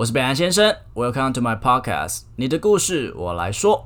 我是北兰先生，Welcome to my podcast，你的故事我来说。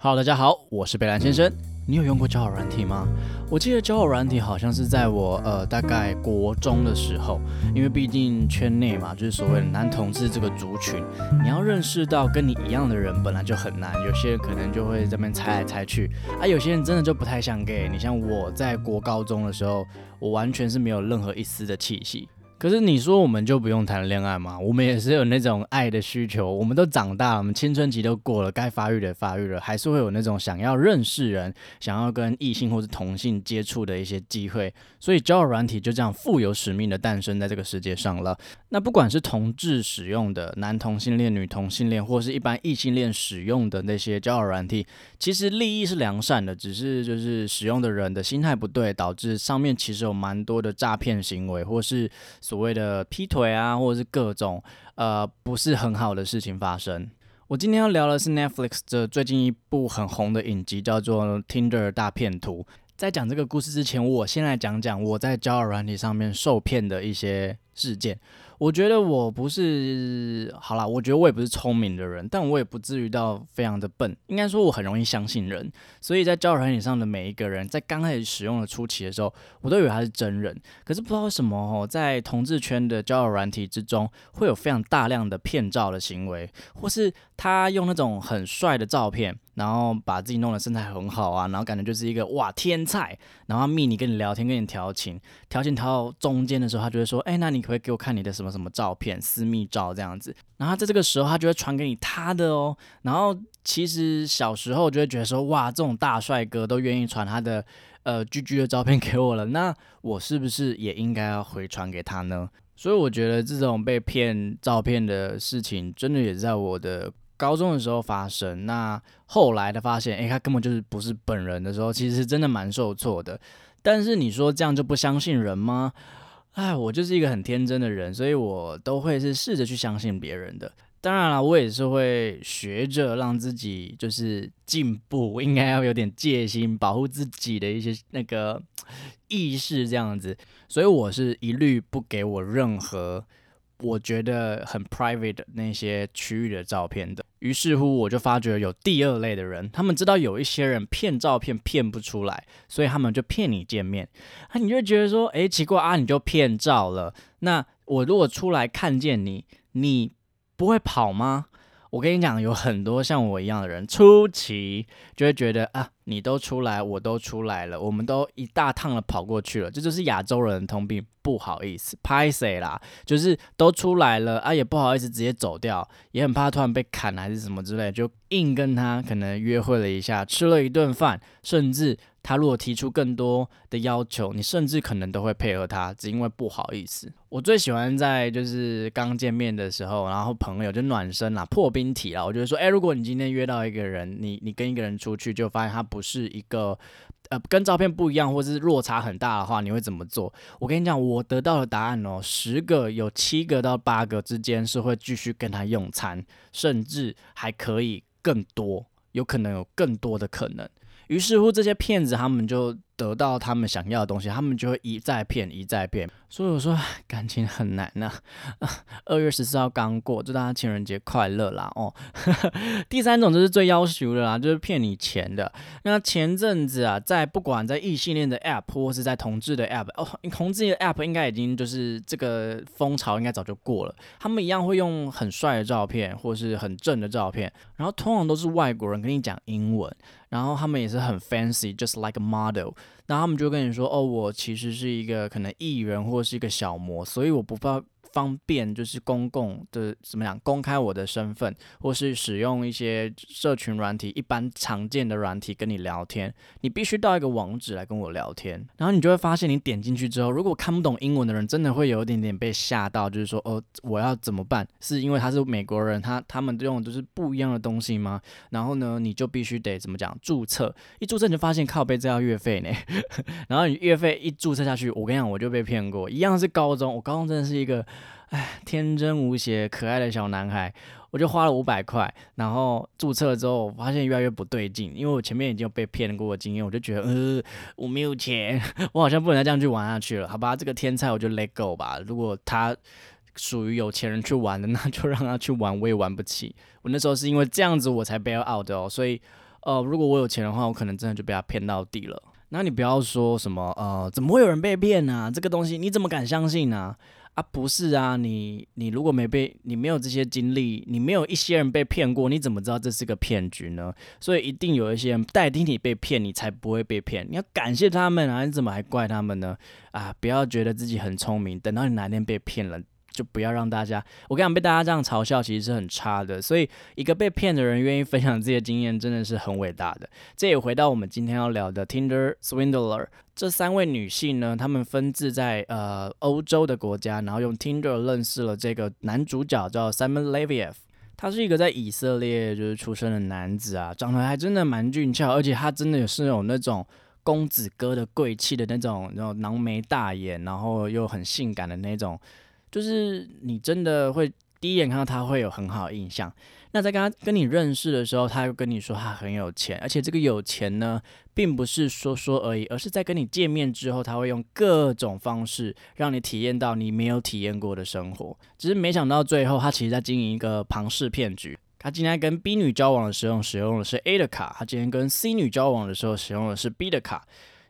好大家好，我是北兰先生。你有用过交友软体吗？我记得交友软体好像是在我呃大概国中的时候，因为毕竟圈内嘛，就是所谓男同志这个族群，你要认识到跟你一样的人本来就很难，有些人可能就会这边猜来猜去，啊，有些人真的就不太像 gay。你像我在国高中的时候，我完全是没有任何一丝的气息。可是你说我们就不用谈恋爱吗？我们也是有那种爱的需求，我们都长大了，我们青春期都过了，该发育的发育了，还是会有那种想要认识人、想要跟异性或是同性接触的一些机会。所以交友软体就这样富有使命的诞生在这个世界上了。那不管是同志使用的男同性恋、女同性恋，或是一般异性恋使用的那些交友软体，其实利益是良善的，只是就是使用的人的心态不对，导致上面其实有蛮多的诈骗行为，或是。所谓的劈腿啊，或者是各种呃不是很好的事情发生。我今天要聊的是 Netflix 的最近一部很红的影集，叫做《Tinder 大骗图》。在讲这个故事之前，我先来讲讲我在交友软体上面受骗的一些事件。我觉得我不是好啦，我觉得我也不是聪明的人，但我也不至于到非常的笨。应该说我很容易相信人，所以在交友软件上的每一个人，在刚开始使用的初期的时候，我都以为他是真人。可是不知道为什么哦，在同志圈的交友软体之中，会有非常大量的骗照的行为，或是他用那种很帅的照片。然后把自己弄得身材很好啊，然后感觉就是一个哇天才，然后密你跟你聊天，跟你调情，调情调到中间的时候，他就会说，哎，那你可不可以给我看你的什么什么照片，私密照这样子？然后在这个时候，他就会传给你他的哦。然后其实小时候就会觉得说，哇，这种大帅哥都愿意传他的呃 GG 的照片给我了，那我是不是也应该要回传给他呢？所以我觉得这种被骗照片的事情，真的也在我的。高中的时候发生，那后来的发现，诶，他根本就是不是本人的时候，其实真的蛮受挫的。但是你说这样就不相信人吗？哎，我就是一个很天真的人，所以我都会是试着去相信别人的。当然了，我也是会学着让自己就是进步，应该要有点戒心，保护自己的一些那个意识这样子。所以我是一律不给我任何。我觉得很 private 的那些区域的照片的，于是乎我就发觉有第二类的人，他们知道有一些人骗照片骗不出来，所以他们就骗你见面，啊，你就觉得说，哎，奇怪啊，你就骗照了，那我如果出来看见你，你不会跑吗？我跟你讲，有很多像我一样的人，初期就会觉得啊，你都出来，我都出来了，我们都一大趟的跑过去了，这就是亚洲人的通病，不好意思，拍谁啦？就是都出来了啊，也不好意思直接走掉，也很怕突然被砍还是什么之类，就硬跟他可能约会了一下，吃了一顿饭，甚至。他如果提出更多的要求，你甚至可能都会配合他，只因为不好意思。我最喜欢在就是刚见面的时候，然后朋友就暖身啦、破冰体啦。我觉得说，哎，如果你今天约到一个人，你你跟一个人出去，就发现他不是一个呃跟照片不一样，或是落差很大的话，你会怎么做？我跟你讲，我得到的答案哦，十个有七个到八个之间是会继续跟他用餐，甚至还可以更多，有可能有更多的可能。于是乎，这些骗子他们就得到他们想要的东西，他们就会一再骗，一再骗。所以我说感情很难呐。二月十四号刚过，祝大家情人节快乐啦！哦，第三种就是最要求的啦，就是骗你钱的。那前阵子啊，在不管在异性恋的 App 或是在同志的 App，哦，同志的 App 应该已经就是这个风潮应该早就过了。他们一样会用很帅的照片或是很正的照片，然后通常都是外国人跟你讲英文，然后他们也是很 fancy，just like a model。那他们就跟你说，哦，我其实是一个可能艺人或是一个小魔，所以我不怕方便就是公共的怎么讲公开我的身份，或是使用一些社群软体，一般常见的软体跟你聊天，你必须到一个网址来跟我聊天，然后你就会发现，你点进去之后，如果看不懂英文的人，真的会有一点点被吓到，就是说，哦，我要怎么办？是因为他是美国人，他他们用的就是不一样的东西吗？然后呢，你就必须得怎么讲注册，一注册你就发现靠背这要月费呢，然后你月费一注册下去，我跟你讲，我就被骗过，一样是高中，我高中真的是一个。哎，天真无邪、可爱的小男孩，我就花了五百块，然后注册之后，发现越来越不对劲，因为我前面已经有被骗过的经验，我就觉得，呃，我没有钱，我好像不能再这样去玩下去了，好吧？这个天才我就 let go 吧。如果他属于有钱人去玩的，那就让他去玩，我也玩不起。我那时候是因为这样子我才 bail out 的哦，所以，呃，如果我有钱的话，我可能真的就被他骗到底了。那你不要说什么，呃，怎么会有人被骗呢？这个东西你怎么敢相信呢？啊不是啊，你你如果没被，你没有这些经历，你没有一些人被骗过，你怎么知道这是个骗局呢？所以一定有一些人代替你被骗，你才不会被骗。你要感谢他们啊，你怎么还怪他们呢？啊，不要觉得自己很聪明，等到你哪天被骗了。就不要让大家，我跟你讲，被大家这样嘲笑其实是很差的。所以，一个被骗的人愿意分享自己的经验，真的是很伟大的。这也回到我们今天要聊的 Tinder Swindler 这三位女性呢，她们分自在呃欧洲的国家，然后用 Tinder 认识了这个男主角叫 Simon Leviev。他是一个在以色列就是出生的男子啊，长得还真的蛮俊俏，而且他真的也是有那种公子哥的贵气的那种，然后浓眉大眼，然后又很性感的那种。就是你真的会第一眼看到他会有很好印象。那在跟他跟你认识的时候，他又跟你说他很有钱，而且这个有钱呢，并不是说说而已，而是在跟你见面之后，他会用各种方式让你体验到你没有体验过的生活。只是没想到最后，他其实在经营一个庞氏骗局。他今天跟 B 女交往的时候使用的是 A 的卡，他今天跟 C 女交往的时候使用的是 B 的卡。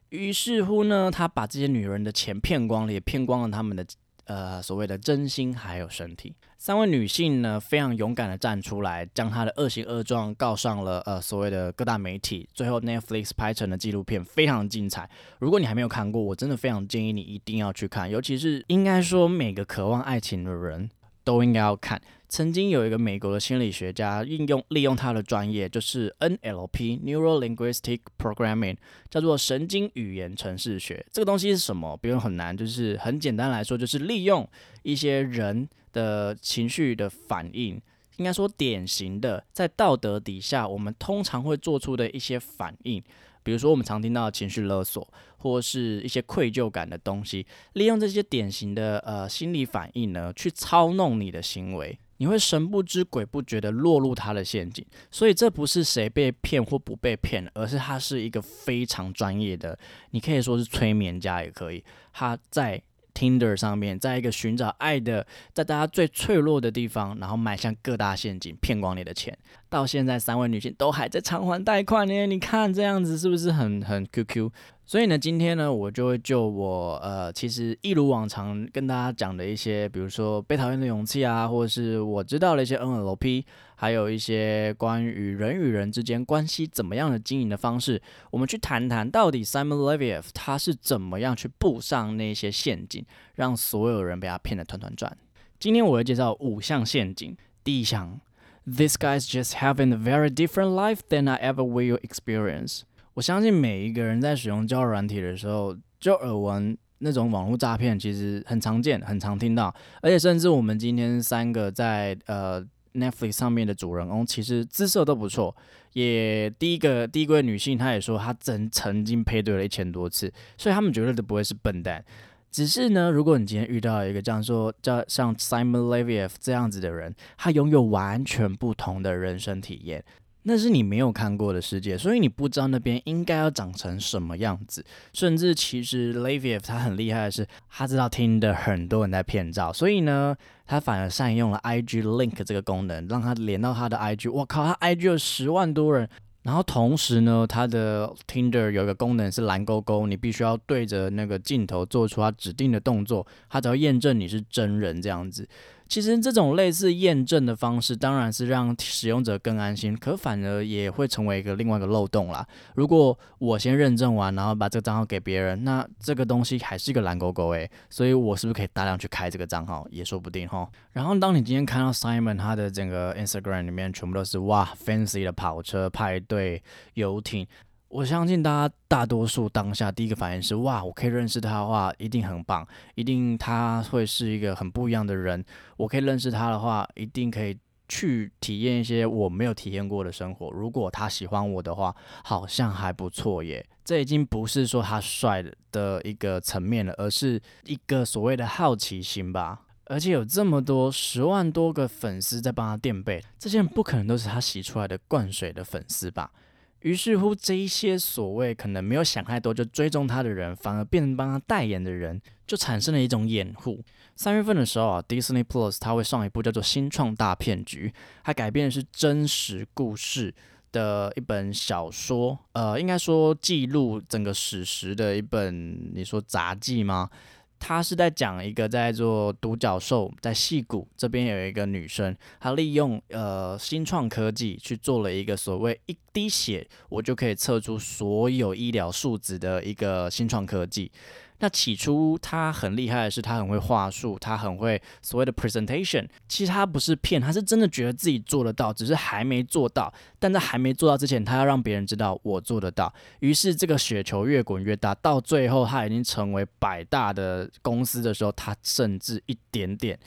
于是乎呢，他把这些女人的钱骗光了，也骗光了他们的。呃，所谓的真心还有身体，三位女性呢非常勇敢的站出来，将她的恶行恶状告上了呃所谓的各大媒体，最后 Netflix 拍成的纪录片非常精彩。如果你还没有看过，我真的非常建议你一定要去看，尤其是应该说每个渴望爱情的人都应该要看。曾经有一个美国的心理学家应用利用他的专业，就是 NLP（Neuro Linguistic Programming），叫做神经语言程式学。这个东西是什么？不用很难，就是很简单来说，就是利用一些人的情绪的反应，应该说典型的在道德底下，我们通常会做出的一些反应。比如说，我们常听到的情绪勒索，或是一些愧疚感的东西，利用这些典型的呃心理反应呢，去操弄你的行为。你会神不知鬼不觉的落入他的陷阱，所以这不是谁被骗或不被骗，而是他是一个非常专业的，你可以说是催眠家也可以。他在 Tinder 上面，在一个寻找爱的，在大家最脆弱的地方，然后买向各大陷阱，骗光你的钱。到现在，三位女性都还在偿还贷款呢。你看这样子是不是很很 QQ？所以呢，今天呢，我就会就我呃，其实一如往常跟大家讲的一些，比如说被讨厌的勇气啊，或者是我知道的一些 NLP，还有一些关于人与人之间关系怎么样的经营的方式，我们去谈谈到底 Simon Leviev 他是怎么样去布上那些陷阱，让所有人被他骗得团团转。今天我会介绍五项陷阱，第一项，This guy's just having a very different life than I ever will experience。我相信每一个人在使用交友软体的时候，就耳闻那种网络诈骗，其实很常见，很常听到。而且甚至我们今天三个在呃 Netflix 上面的主人公，其实姿色都不错。也第一个第一位女性，她也说她曾曾经配对了一千多次，所以他们绝对都不会是笨蛋。只是呢，如果你今天遇到一个这样说叫像 Simon Leviev 这样子的人，他拥有完全不同的人生体验。那是你没有看过的世界，所以你不知道那边应该要长成什么样子。甚至其实 l a v i e 他很厉害的是，他知道听的很多人在骗照，所以呢，他反而善用了 IG Link 这个功能，让他连到他的 IG。我靠，他 IG 有十万多人。然后同时呢，它的 Tinder 有一个功能是蓝勾勾，你必须要对着那个镜头做出它指定的动作，它只要验证你是真人这样子。其实这种类似验证的方式，当然是让使用者更安心，可反而也会成为一个另外一个漏洞啦。如果我先认证完，然后把这个账号给别人，那这个东西还是一个蓝勾勾诶，所以我是不是可以大量去开这个账号，也说不定哈。然后当你今天看到 Simon 他的整个 Instagram 里面全部都是哇 fancy 的跑车、派对、游艇。我相信大家大多数当下第一个反应是哇，我可以认识他的话，一定很棒，一定他会是一个很不一样的人。我可以认识他的话，一定可以去体验一些我没有体验过的生活。如果他喜欢我的话，好像还不错耶。这已经不是说他帅的一个层面了，而是一个所谓的好奇心吧。而且有这么多十万多个粉丝在帮他垫背，这些人不可能都是他洗出来的灌水的粉丝吧？于是乎，这一些所谓可能没有想太多就追踪他的人，反而变成帮他代言的人，就产生了一种掩护。三月份的时候啊，Disney Plus 它会上一部叫做《新创大骗局》，它改编的是真实故事的一本小说，呃，应该说记录整个史实的一本，你说杂记吗？他是在讲一个在做独角兽，在戏谷这边有一个女生，她利用呃新创科技去做了一个所谓一滴血我就可以测出所有医疗数值的一个新创科技。那起初他很厉害的是，他很会话术，他很会所谓的 presentation。其实他不是骗，他是真的觉得自己做得到，只是还没做到。但在还没做到之前，他要让别人知道我做得到。于是这个雪球越滚越大，到最后他已经成为百大的公司的时候，他甚至一点点。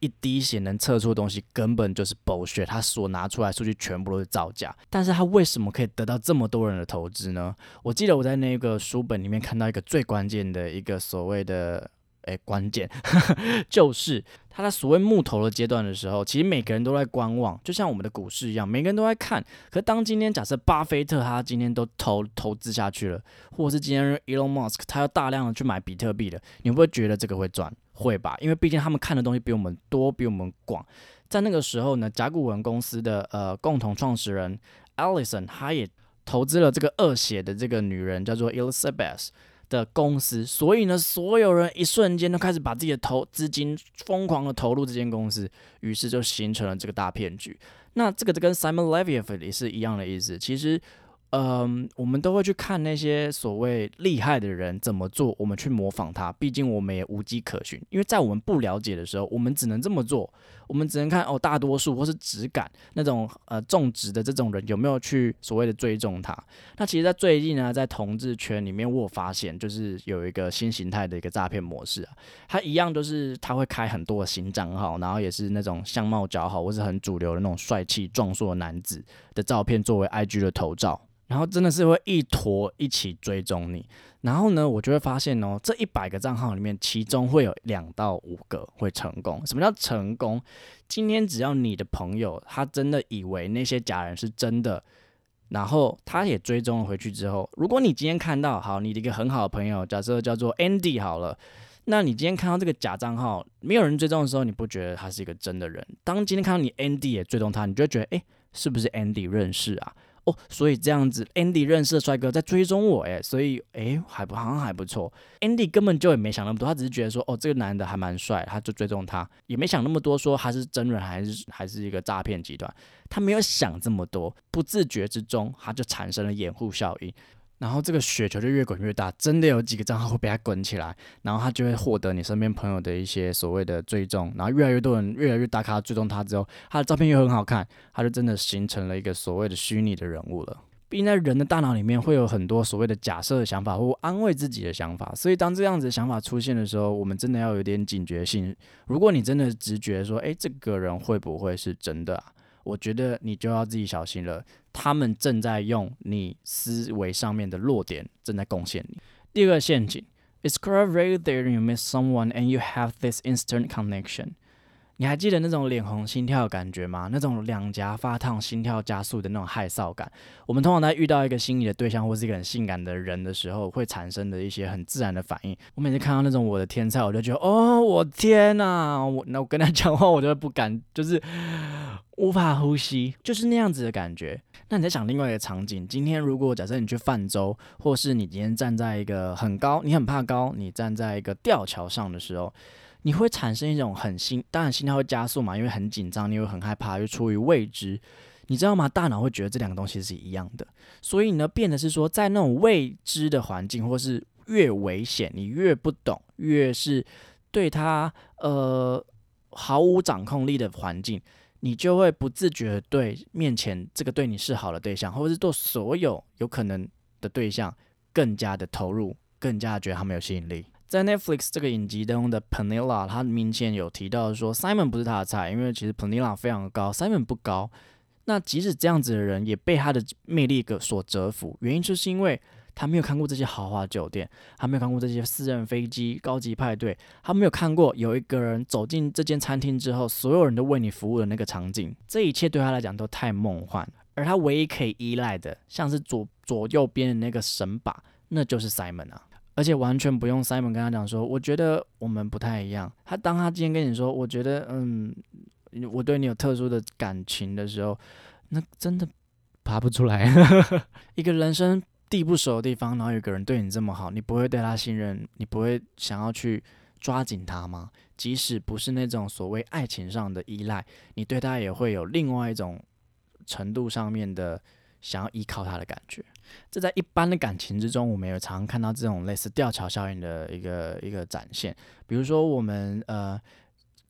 一滴血能测出的东西根本就是 bullshit，他所拿出来数据全部都是造假。但是他为什么可以得到这么多人的投资呢？我记得我在那个书本里面看到一个最关键的一个所谓的诶关键，就是他在所谓木头的阶段的时候，其实每个人都在观望，就像我们的股市一样，每个人都在看。可当今天假设巴菲特他今天都投投资下去了，或者是今天 Elon Musk 他要大量的去买比特币了，你会不会觉得这个会赚？会吧，因为毕竟他们看的东西比我们多，比我们广。在那个时候呢，甲骨文公司的呃共同创始人 Alison，他也投资了这个恶血的这个女人叫做 Elizabeth 的公司，所以呢，所有人一瞬间都开始把自己的投资金疯狂的投入这间公司，于是就形成了这个大骗局。那这个跟 Simon Leviev 也是一样的意思，其实。嗯，我们都会去看那些所谓厉害的人怎么做，我们去模仿他。毕竟我们也无迹可寻，因为在我们不了解的时候，我们只能这么做。我们只能看哦，大多数或是质感那种呃种植的这种人有没有去所谓的追踪他。那其实，在最近呢，在同志圈里面，我有发现就是有一个新形态的一个诈骗模式啊，他一样就是他会开很多的新账号，然后也是那种相貌姣好或是很主流的那种帅气壮硕的男子的照片作为 IG 的头照。然后真的是会一坨一起追踪你，然后呢，我就会发现哦，这一百个账号里面，其中会有两到五个会成功。什么叫成功？今天只要你的朋友他真的以为那些假人是真的，然后他也追踪了回去之后，如果你今天看到好你的一个很好的朋友，假设叫做 Andy 好了，那你今天看到这个假账号没有人追踪的时候，你不觉得他是一个真的人？当今天看到你 Andy 也追踪他，你就会觉得哎，是不是 Andy 认识啊？哦，所以这样子，Andy 认识的帅哥在追踪我，哎，所以哎，还不好像还不错。Andy 根本就也没想那么多，他只是觉得说，哦，这个男的还蛮帅，他就追踪他，也没想那么多，说他是真人还是还是一个诈骗集团，他没有想这么多，不自觉之中，他就产生了掩护效应。然后这个雪球就越滚越大，真的有几个账号会被他滚起来，然后他就会获得你身边朋友的一些所谓的追踪，然后越来越多人越来越大咖追踪他之后，他的照片又很好看，他就真的形成了一个所谓的虚拟的人物了。毕竟在人的大脑里面会有很多所谓的假设的想法或安慰自己的想法，所以当这样子的想法出现的时候，我们真的要有点警觉性。如果你真的直觉说，诶，这个人会不会是真的啊？我觉得你就要自己小心了，他们正在用你思维上面的弱点，正在贡献你。第二个陷阱，It's quite rare that you meet someone and you have this instant connection。你还记得那种脸红心跳的感觉吗？那种两颊发烫、心跳加速的那种害臊感。我们通常在遇到一个心仪的对象或是一个很性感的人的时候，会产生的一些很自然的反应。我每次看到那种我的天才，我就觉得，哦，我天哪！我那我跟他讲话，我就不敢，就是无法呼吸，就是那样子的感觉。那你在想另外一个场景，今天如果假设你去泛舟，或是你今天站在一个很高，你很怕高，你站在一个吊桥上的时候。你会产生一种很心，当然心跳会加速嘛，因为很紧张，你会很害怕，又出于未知，你知道吗？大脑会觉得这两个东西是一样的，所以呢，变的是说，在那种未知的环境，或是越危险，你越不懂，越是对他呃毫无掌控力的环境，你就会不自觉对面前这个对你示好的对象，或者是对所有有可能的对象，更加的投入，更加觉得他们有吸引力。在 Netflix 这个影集当中的 Penilla，他明显有提到说 Simon 不是他的菜，因为其实 Penilla 非常高，Simon 不高。那即使这样子的人也被他的魅力所折服，原因就是因为他没有看过这些豪华酒店，他没有看过这些私人飞机、高级派对，他没有看过有一个人走进这间餐厅之后，所有人都为你服务的那个场景。这一切对他来讲都太梦幻，而他唯一可以依赖的，像是左左右边的那个神把，那就是 Simon 啊。而且完全不用 Simon 跟他讲说，我觉得我们不太一样。他当他今天跟你说，我觉得嗯，我对你有特殊的感情的时候，那真的爬不出来。一个人生地不熟的地方，然后有个人对你这么好，你不会对他信任，你不会想要去抓紧他吗？即使不是那种所谓爱情上的依赖，你对他也会有另外一种程度上面的。想要依靠他的感觉，这在一般的感情之中，我们也常看到这种类似吊桥效应的一个一个展现。比如说，我们呃。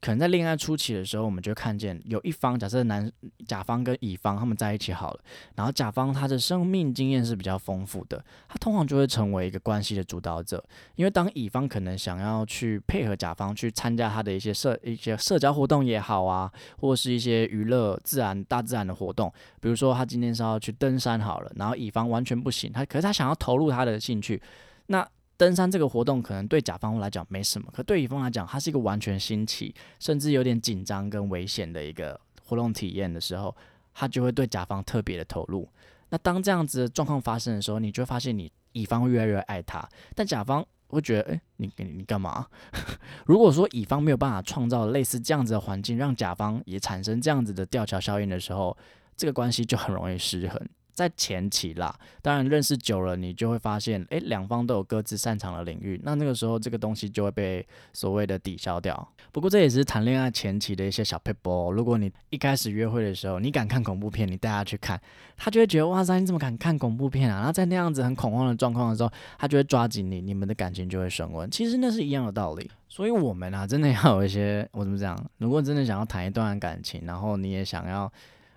可能在恋爱初期的时候，我们就看见有一方，假设男甲方跟乙方他们在一起好了，然后甲方他的生命经验是比较丰富的，他通常就会成为一个关系的主导者。因为当乙方可能想要去配合甲方去参加他的一些社一些社交活动也好啊，或是一些娱乐自然大自然的活动，比如说他今天是要去登山好了，然后乙方完全不行，他可是他想要投入他的兴趣，那。登山这个活动可能对甲方来讲没什么，可对乙方来讲，它是一个完全新奇，甚至有点紧张跟危险的一个活动体验的时候，他就会对甲方特别的投入。那当这样子的状况发生的时候，你就会发现你乙方越来越爱他，但甲方会觉得，哎，你你你干嘛？如果说乙方没有办法创造类似这样子的环境，让甲方也产生这样子的吊桥效应的时候，这个关系就很容易失衡。在前期啦，当然认识久了，你就会发现，诶，两方都有各自擅长的领域，那那个时候这个东西就会被所谓的抵消掉。不过这也是谈恋爱前期的一些小 paper。如果你一开始约会的时候，你敢看恐怖片，你带他去看，他就会觉得哇塞，你怎么敢看恐怖片啊？然后在那样子很恐慌的状况的时候，他就会抓紧你，你们的感情就会升温。其实那是一样的道理。所以我们啊，真的要有一些，我怎么讲？如果真的想要谈一段感情，然后你也想要。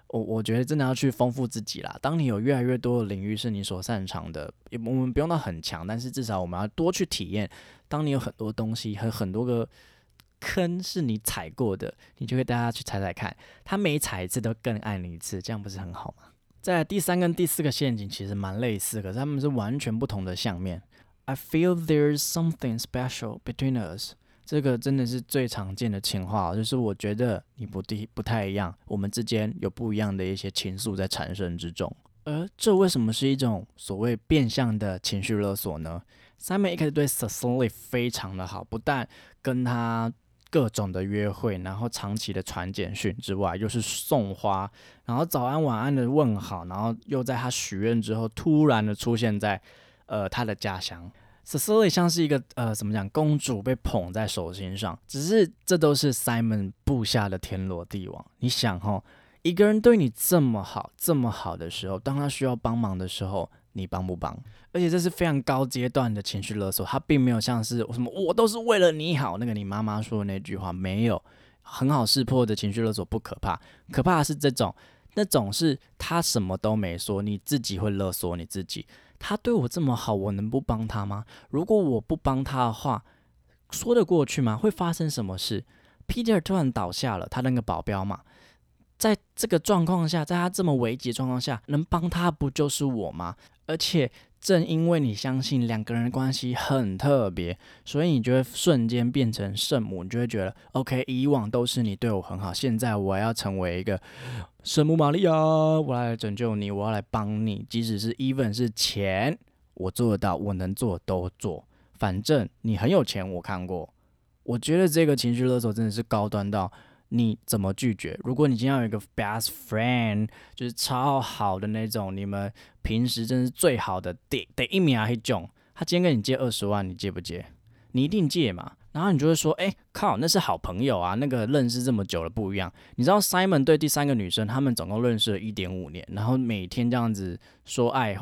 我我觉得真的要去丰富自己啦。当你有越来越多的领域是你所擅长的，也我们不用到很强，但是至少我们要多去体验。当你有很多东西和很多个坑是你踩过的，你就会带他去踩踩看，他每踩一次都更爱你一次，这样不是很好吗？在第三跟第四个陷阱其实蛮类似，可是他们是完全不同的相面。I feel there's something special between us. 这个真的是最常见的情话，就是我觉得你不地不太一样，我们之间有不一样的一些情愫在产生之中。而这为什么是一种所谓变相的情绪勒索呢？Simon 一开始对 Cecily 非常的好，不但跟他各种的约会，然后长期的传简讯之外，又是送花，然后早安晚安的问好，然后又在他许愿之后突然的出现在呃他的家乡。Cecily 像是一个呃，怎么讲，公主被捧在手心上，只是这都是 Simon 布下的天罗地网。你想哈，一个人对你这么好，这么好的时候，当他需要帮忙的时候，你帮不帮？而且这是非常高阶段的情绪勒索，他并没有像是什么我都是为了你好，那个你妈妈说的那句话没有很好识破的情绪勒索不可怕，可怕的是这种，那种是他什么都没说，你自己会勒索你自己。他对我这么好，我能不帮他吗？如果我不帮他的话，说得过去吗？会发生什么事？Peter 突然倒下了，他那个保镖嘛，在这个状况下，在他这么危急状况下，能帮他不就是我吗？而且。正因为你相信两个人的关系很特别，所以你就会瞬间变成圣母，你就会觉得，OK，以往都是你对我很好，现在我要成为一个圣母玛利亚，我来拯救你，我要来帮你，即使是 even 是钱，我做得到，我能做都做，反正你很有钱，我看过，我觉得这个情绪勒索真的是高端到。你怎么拒绝？如果你今天有一个 best friend，就是超好的那种，你们平时真是最好的，得得一米啊黑种，他今天跟你借二十万，你借不借？你一定借嘛。然后你就会说，哎靠，那是好朋友啊，那个认识这么久了不一样。你知道 Simon 对第三个女生，他们总共认识了一点五年，然后每天这样子说爱，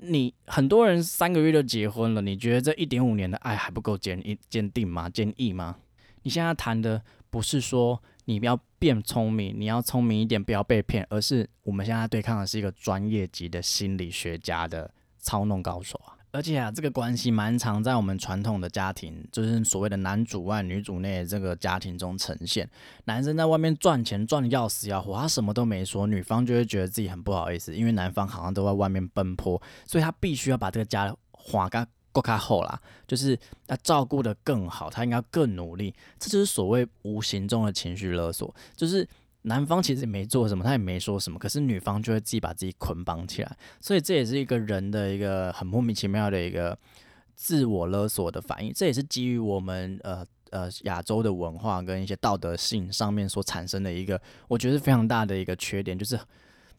你很多人三个月就结婚了，你觉得这一点五年的爱还不够坚一坚定吗？坚毅吗？你现在谈的不是说。你要变聪明，你要聪明一点，不要被骗。而是我们现在对抗的是一个专业级的心理学家的操弄高手啊！而且啊，这个关系蛮常在我们传统的家庭，就是所谓的男主外女主内这个家庭中呈现。男生在外面赚钱赚的要死要活，他什么都没说，女方就会觉得自己很不好意思，因为男方好像都在外面奔波，所以他必须要把这个家花该够卡后啦，就是要照顾的更好，他应该更努力。这就是所谓无形中的情绪勒索，就是男方其实也没做什么，他也没说什么，可是女方就会自己把自己捆绑起来。所以这也是一个人的一个很莫名其妙的一个自我勒索的反应。这也是基于我们呃。呃，亚洲的文化跟一些道德性上面所产生的一个，我觉得非常大的一个缺点，就是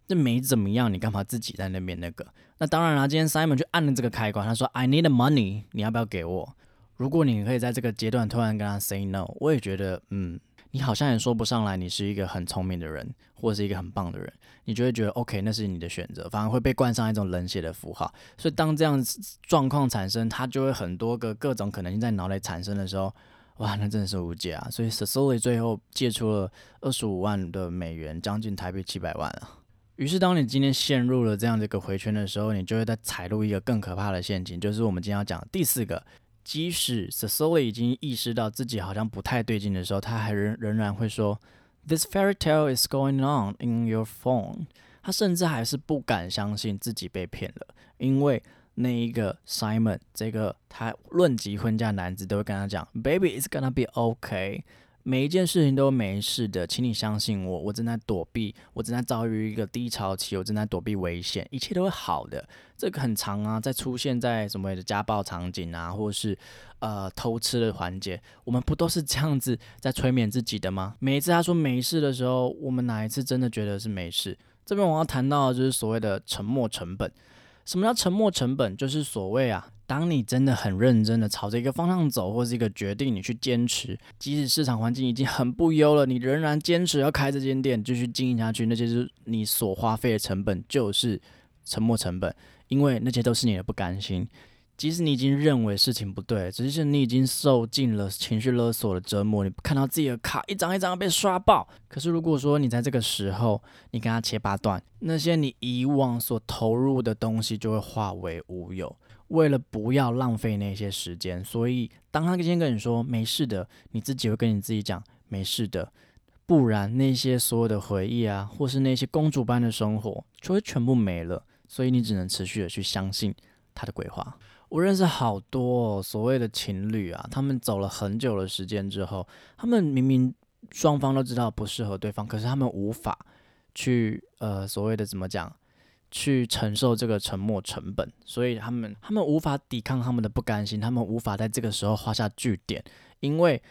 这没怎么样，你干嘛自己在那边那个？那当然啦，今天 Simon 就按了这个开关，他说 I need money，你要不要给我？如果你可以在这个阶段突然跟他 say no，我也觉得，嗯，你好像也说不上来，你是一个很聪明的人，或者是一个很棒的人，你就会觉得 OK，那是你的选择，反而会被冠上一种冷血的符号。所以当这样状况产生，他就会很多个各种可能性在脑袋产生的时候。哇，那真的是无解啊！所以 s o l y 最后借出了二十五万的美元，将近台币七百万啊。于是，当你今天陷入了这样的一个回圈的时候，你就会在踩入一个更可怕的陷阱，就是我们今天要讲的第四个。即使 s o l y 已经意识到自己好像不太对劲的时候，他还仍仍然会说：“This fairy tale is going on in your phone。”他甚至还是不敢相信自己被骗了，因为。那一个 Simon，这个他论及婚嫁男子都会跟他讲，Baby is gonna be okay，每一件事情都没事的，请你相信我，我正在躲避，我正在遭遇一个低潮期，我正在躲避危险，一切都会好的。这个很长啊，在出现在什么的家暴场景啊，或是呃偷吃的环节，我们不都是这样子在催眠自己的吗？每一次他说没事的时候，我们哪一次真的觉得是没事？这边我要谈到的就是所谓的沉默成本。什么叫沉没成本？就是所谓啊，当你真的很认真的朝着一个方向走，或是一个决定，你去坚持，即使市场环境已经很不优了，你仍然坚持要开这间店，继续经营下去，那就是你所花费的成本，就是沉没成本，因为那些都是你的不甘心。即使你已经认为事情不对，只是你已经受尽了情绪勒索的折磨，你看到自己的卡一张一张被刷爆。可是如果说你在这个时候，你跟他切八段，那些你以往所投入的东西就会化为乌有。为了不要浪费那些时间，所以当他先跟你说没事的，你自己会跟你自己讲没事的，不然那些所有的回忆啊，或是那些公主般的生活就会全部没了。所以你只能持续的去相信他的鬼话。我认识好多所谓的情侣啊，他们走了很久的时间之后，他们明明双方都知道不适合对方，可是他们无法去呃所谓的怎么讲，去承受这个沉默成本，所以他们他们无法抵抗他们的不甘心，他们无法在这个时候画下句点，因为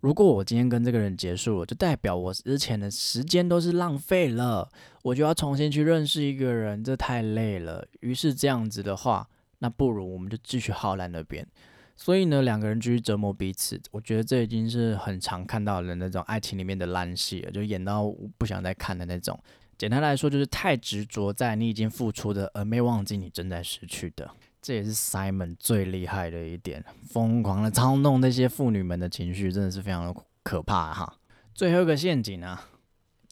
如果我今天跟这个人结束了，就代表我之前的时间都是浪费了，我就要重新去认识一个人，这太累了。于是这样子的话。那不如我们就继续耗在那边，所以呢，两个人继续折磨彼此。我觉得这已经是很常看到的那种爱情里面的烂戏了，就演到不想再看的那种。简单来说，就是太执着在你已经付出的，而没忘记你正在失去的。这也是 Simon 最厉害的一点，疯狂的操弄那些妇女们的情绪，真的是非常的可怕哈。最后一个陷阱啊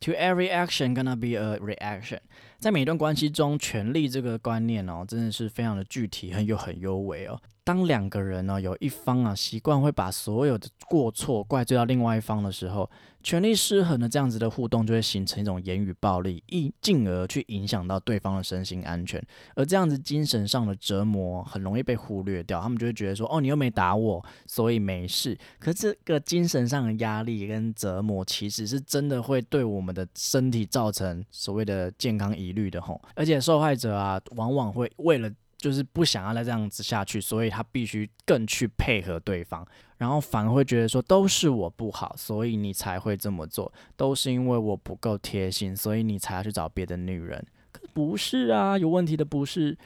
，To every action gonna be a reaction。在每段关系中，权力这个观念哦，真的是非常的具体，很有很优美哦。当两个人呢，有一方啊习惯会把所有的过错怪罪到另外一方的时候，权力失衡的这样子的互动就会形成一种言语暴力，一进而去影响到对方的身心安全。而这样子精神上的折磨很容易被忽略掉，他们就会觉得说，哦，你又没打我，所以没事。可这个精神上的压力跟折磨，其实是真的会对我们的身体造成所谓的健康疑虑的吼。而且受害者啊，往往会为了就是不想要再这样子下去，所以他必须更去配合对方，然后反而会觉得说都是我不好，所以你才会这么做，都是因为我不够贴心，所以你才要去找别的女人。可不是啊，有问题的不是。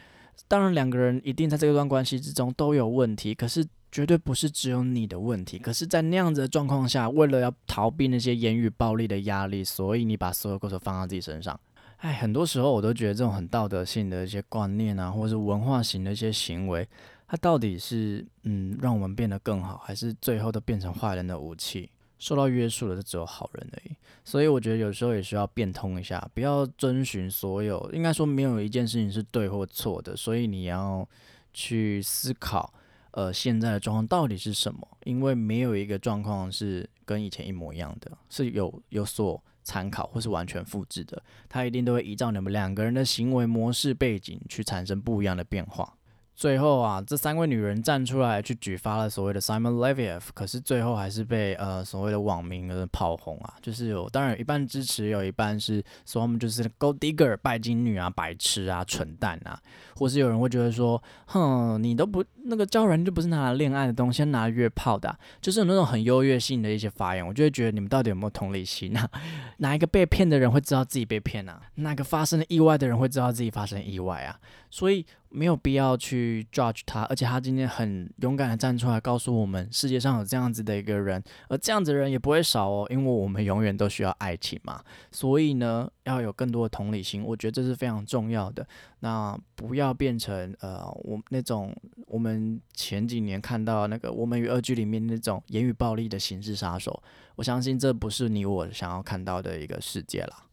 当然两个人一定在这段关系之中都有问题，可是绝对不是只有你的问题。可是，在那样子的状况下，为了要逃避那些言语暴力的压力，所以你把所有过错放到自己身上。哎，很多时候我都觉得这种很道德性的一些观念啊，或者是文化型的一些行为，它到底是嗯让我们变得更好，还是最后都变成坏人的武器？受到约束的就只有好人而已。所以我觉得有时候也需要变通一下，不要遵循所有，应该说没有一件事情是对或错的。所以你要去思考，呃，现在的状况到底是什么？因为没有一个状况是跟以前一模一样的，是有有所。参考或是完全复制的，它一定都会依照你们两个人的行为模式背景去产生不一样的变化。最后啊，这三位女人站出来去举发了所谓的 Simon Leviev，可是最后还是被呃所谓的网民的炮轰啊，就是有当然有一半支持，有一半是说他们就是 Gold Digger 拜金女啊、白痴啊、蠢蛋啊，或是有人会觉得说，哼，你都不那个教人就不是拿来恋爱的东西，拿来约炮的，就是有那种很优越性的一些发言，我就会觉得你们到底有没有同理心啊？哪一个被骗的人会知道自己被骗啊？哪个发生了意外的人会知道自己发生意外啊？所以。没有必要去 judge 他，而且他今天很勇敢的站出来告诉我们，世界上有这样子的一个人，而这样子的人也不会少哦，因为我们永远都需要爱情嘛。所以呢，要有更多的同理心，我觉得这是非常重要的。那不要变成呃，我那种我们前几年看到那个《我们与恶剧》里面那种言语暴力的刑事杀手，我相信这不是你我想要看到的一个世界了。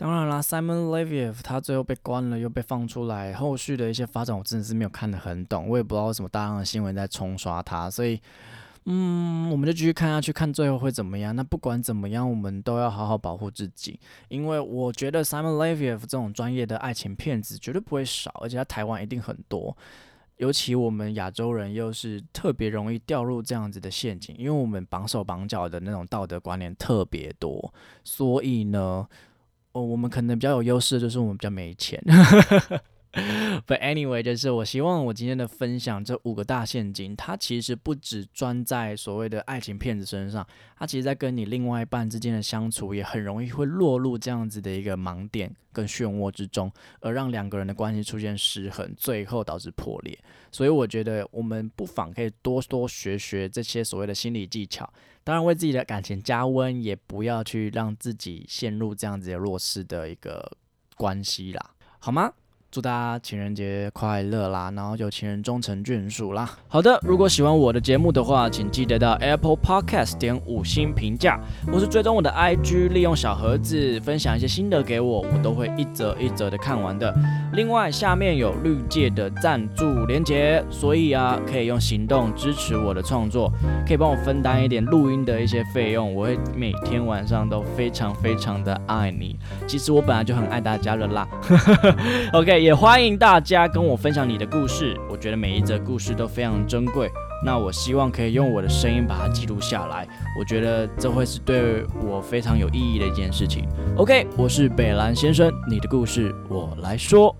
当然啦，Simon Leviev 他最后被关了，又被放出来，后续的一些发展我真的是没有看得很懂，我也不知道为什么大量的新闻在冲刷他，所以，嗯，我们就继续看下去，看最后会怎么样。那不管怎么样，我们都要好好保护自己，因为我觉得 Simon Leviev 这种专业的爱情骗子绝对不会少，而且在台湾一定很多，尤其我们亚洲人又是特别容易掉入这样子的陷阱，因为我们绑手绑脚的那种道德观念特别多，所以呢。哦，我们可能比较有优势，就是我们比较没钱。But anyway，就是我希望我今天的分享这五个大陷阱，它其实不只专在所谓的爱情骗子身上，它其实在跟你另外一半之间的相处，也很容易会落入这样子的一个盲点跟漩涡之中，而让两个人的关系出现失衡，最后导致破裂。所以我觉得我们不妨可以多多学学这些所谓的心理技巧，当然为自己的感情加温，也不要去让自己陷入这样子的弱势的一个关系啦，好吗？祝大家情人节快乐啦！然后有情人终成眷属啦。好的，如果喜欢我的节目的话，请记得到 Apple Podcast 点五星评价，或是追踪我的 IG，利用小盒子分享一些心得给我，我都会一则一则的看完的。另外，下面有绿界的赞助连结，所以啊，可以用行动支持我的创作，可以帮我分担一点录音的一些费用。我会每天晚上都非常非常的爱你。其实我本来就很爱大家了啦。OK。也欢迎大家跟我分享你的故事，我觉得每一则故事都非常珍贵。那我希望可以用我的声音把它记录下来，我觉得这会是对我非常有意义的一件事情。OK，我是北兰先生，你的故事我来说。